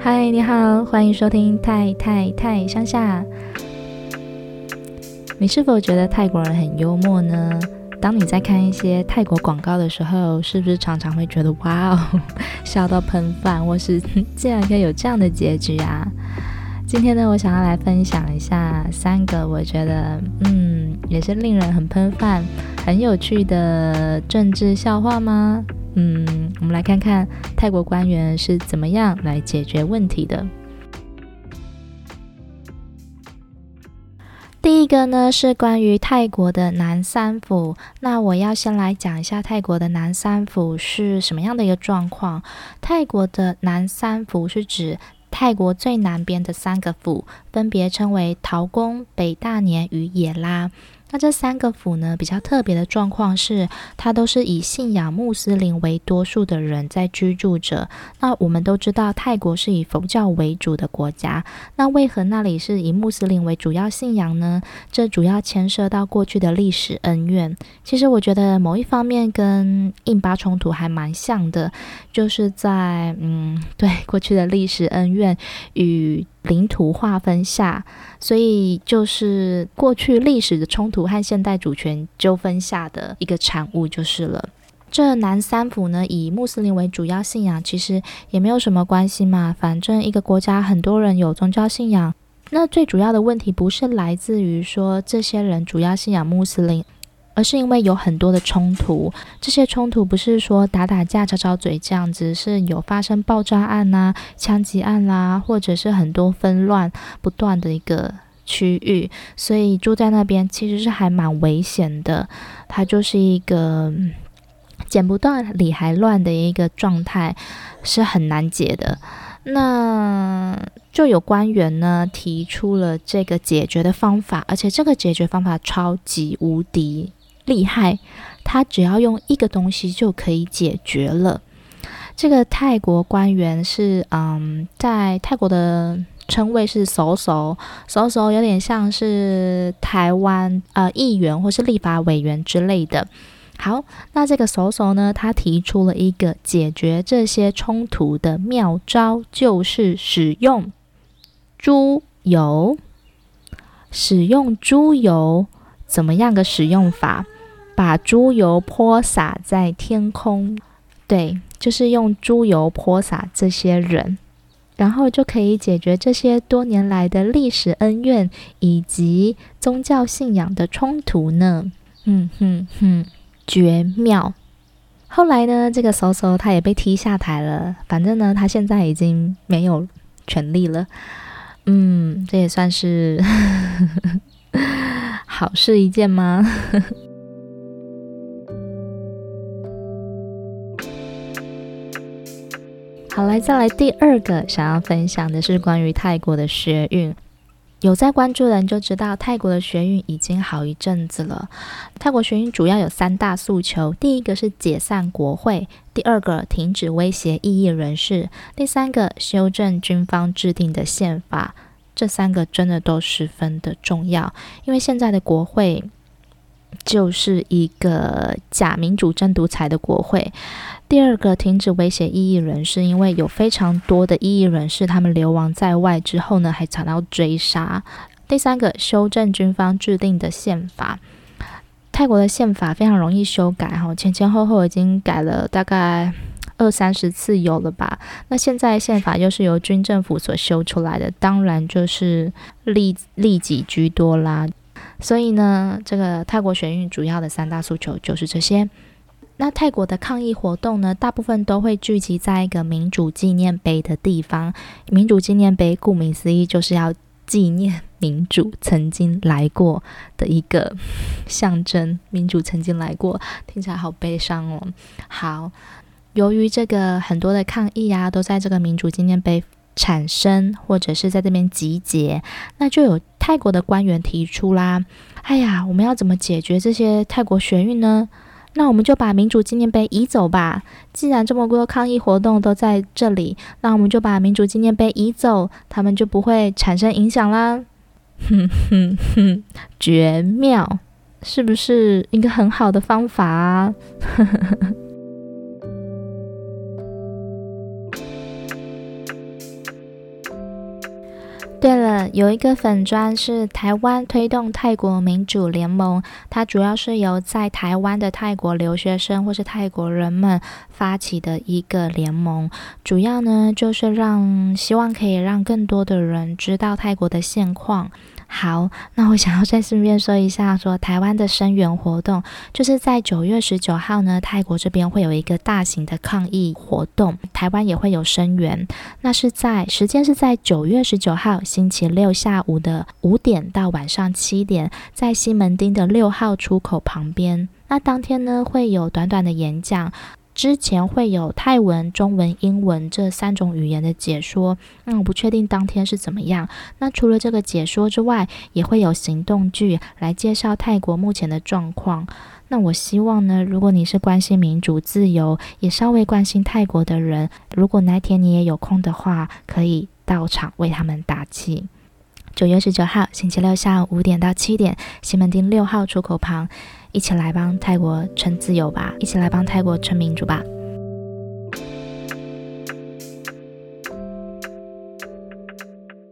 嗨，你好，欢迎收听泰太太乡下。你是否觉得泰国人很幽默呢？当你在看一些泰国广告的时候，是不是常常会觉得哇哦，笑到喷饭，或是 竟然可以有这样的结局啊？今天呢，我想要来分享一下三个我觉得嗯，也是令人很喷饭、很有趣的政治笑话吗？嗯，我们来看看泰国官员是怎么样来解决问题的。第一个呢是关于泰国的南三府，那我要先来讲一下泰国的南三府是什么样的一个状况。泰国的南三府是指泰国最南边的三个府，分别称为陶公、北大年与野拉。那这三个府呢，比较特别的状况是，它都是以信仰穆斯林为多数的人在居住着。那我们都知道，泰国是以佛教为主的国家。那为何那里是以穆斯林为主要信仰呢？这主要牵涉到过去的历史恩怨。其实我觉得某一方面跟印巴冲突还蛮像的，就是在嗯，对过去的历史恩怨与领土划分下，所以就是过去历史的冲突和现代主权纠纷下的一个产物就是了。这南三府呢，以穆斯林为主要信仰，其实也没有什么关系嘛。反正一个国家很多人有宗教信仰，那最主要的问题不是来自于说这些人主要信仰穆斯林。而是因为有很多的冲突，这些冲突不是说打打架、吵吵嘴这样子，是有发生爆炸案呐、枪击案啦，或者是很多纷乱不断的一个区域，所以住在那边其实是还蛮危险的。它就是一个剪不断、理还乱的一个状态，是很难解的。那就有官员呢提出了这个解决的方法，而且这个解决方法超级无敌。厉害，他只要用一个东西就可以解决了。这个泰国官员是，嗯，在泰国的称谓是首首，首首有点像是台湾呃议员或是立法委员之类的。好，那这个首首呢，他提出了一个解决这些冲突的妙招，就是使用猪油。使用猪油，怎么样个使用法？把猪油泼洒在天空，对，就是用猪油泼洒这些人，然后就可以解决这些多年来的历史恩怨以及宗教信仰的冲突呢。嗯哼哼，绝妙！后来呢，这个搜搜他也被踢下台了，反正呢，他现在已经没有权利了。嗯，这也算是 好事一件吗？好，来再来第二个想要分享的是关于泰国的学运。有在关注的人就知道，泰国的学运已经好一阵子了。泰国学运主要有三大诉求：第一个是解散国会，第二个停止威胁异议人士，第三个修正军方制定的宪法。这三个真的都十分的重要，因为现在的国会就是一个假民主真独裁的国会。第二个，停止威胁异议人士，因为有非常多的异议人士，他们流亡在外之后呢，还遭到追杀。第三个，修正军方制定的宪法。泰国的宪法非常容易修改，哈，前前后后已经改了大概二三十次有了吧。那现在宪法又是由军政府所修出来的，当然就是利利己居多啦。所以呢，这个泰国学运主要的三大诉求就是这些。那泰国的抗议活动呢，大部分都会聚集在一个民主纪念碑的地方。民主纪念碑顾名思义，就是要纪念民主曾经来过的一个象征。民主曾经来过，听起来好悲伤哦。好，由于这个很多的抗议啊，都在这个民主纪念碑产生，或者是在这边集结，那就有泰国的官员提出啦：“哎呀，我们要怎么解决这些泰国学运呢？”那我们就把民主纪念碑移走吧。既然这么多抗议活动都在这里，那我们就把民主纪念碑移走，他们就不会产生影响啦。哼哼哼，绝妙！是不是一个很好的方法啊？有一个粉砖是台湾推动泰国民主联盟，它主要是由在台湾的泰国留学生或是泰国人们发起的一个联盟，主要呢就是让希望可以让更多的人知道泰国的现况。好，那我想要再顺便说一下说，说台湾的声援活动，就是在九月十九号呢，泰国这边会有一个大型的抗议活动，台湾也会有声援。那是在时间是在九月十九号星期六下午的五点到晚上七点，在西门町的六号出口旁边。那当天呢，会有短短的演讲。之前会有泰文、中文、英文这三种语言的解说，那我不确定当天是怎么样。那除了这个解说之外，也会有行动剧来介绍泰国目前的状况。那我希望呢，如果你是关心民主自由，也稍微关心泰国的人，如果哪天你也有空的话，可以到场为他们打气。九月十九号星期六下午五点到七点，西门町六号出口旁。一起来帮泰国撑自由吧！一起来帮泰国撑民主吧！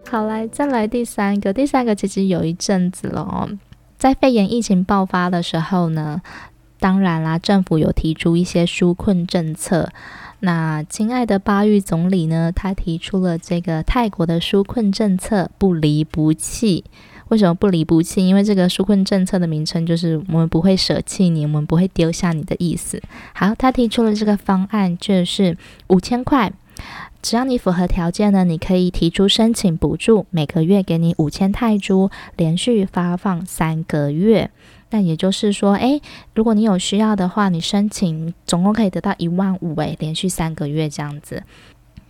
好，来再来第三个，第三个其实有一阵子了哦，在肺炎疫情爆发的时候呢，当然啦，政府有提出一些纾困政策。那亲爱的巴育总理呢，他提出了这个泰国的纾困政策，不离不弃。为什么不离不弃？因为这个纾困政策的名称就是我们不会舍弃你，我们不会丢下你的意思。好，他提出了这个方案，就是五千块，只要你符合条件呢，你可以提出申请补助，每个月给你五千泰铢，连续发放三个月。那也就是说，诶，如果你有需要的话，你申请总共可以得到一万五，诶，连续三个月这样子。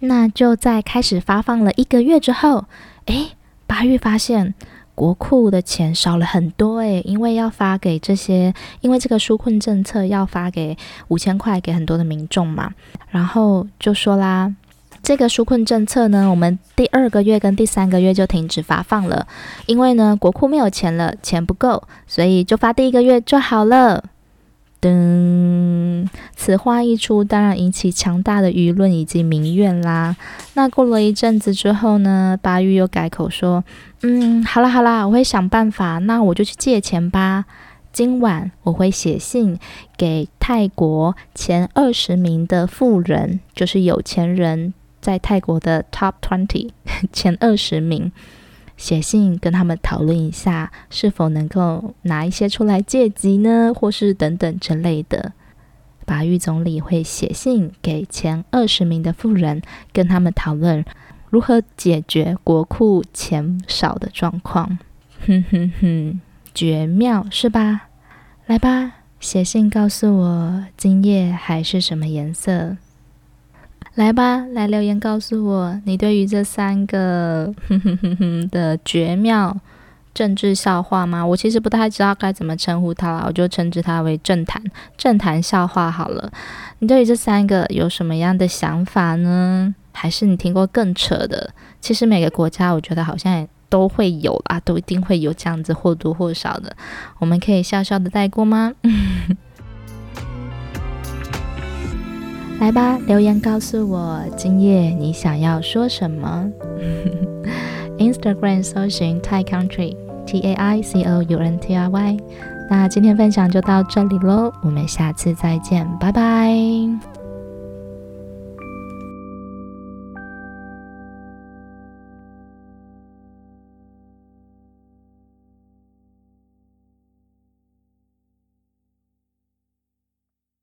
那就在开始发放了一个月之后，诶，巴育发现。国库的钱少了很多诶，因为要发给这些，因为这个纾困政策要发给五千块给很多的民众嘛，然后就说啦，这个纾困政策呢，我们第二个月跟第三个月就停止发放了，因为呢国库没有钱了，钱不够，所以就发第一个月就好了。噔，此话一出，当然引起强大的舆论以及民怨啦。那过了一阵子之后呢，巴育又改口说：“嗯，好啦好啦，我会想办法。那我就去借钱吧。今晚我会写信给泰国前二十名的富人，就是有钱人，在泰国的 Top Twenty 前二十名。”写信跟他们讨论一下，是否能够拿一些出来借急呢，或是等等之类的。巴育总理会写信给前二十名的富人，跟他们讨论如何解决国库钱少的状况。哼哼哼，绝妙是吧？来吧，写信告诉我今夜海是什么颜色。来吧，来留言告诉我，你对于这三个哼哼哼哼的绝妙政治笑话吗？我其实不太知道该怎么称呼它了，我就称之它为政坛政坛笑话好了。你对于这三个有什么样的想法呢？还是你听过更扯的？其实每个国家我觉得好像也都会有啊，都一定会有这样子或多或少的。我们可以笑笑的带过吗？来吧，留言告诉我今夜你想要说什么。Instagram 搜寻 Thai Country T A I C O U N T R Y。那今天分享就到这里喽，我们下次再见，拜拜。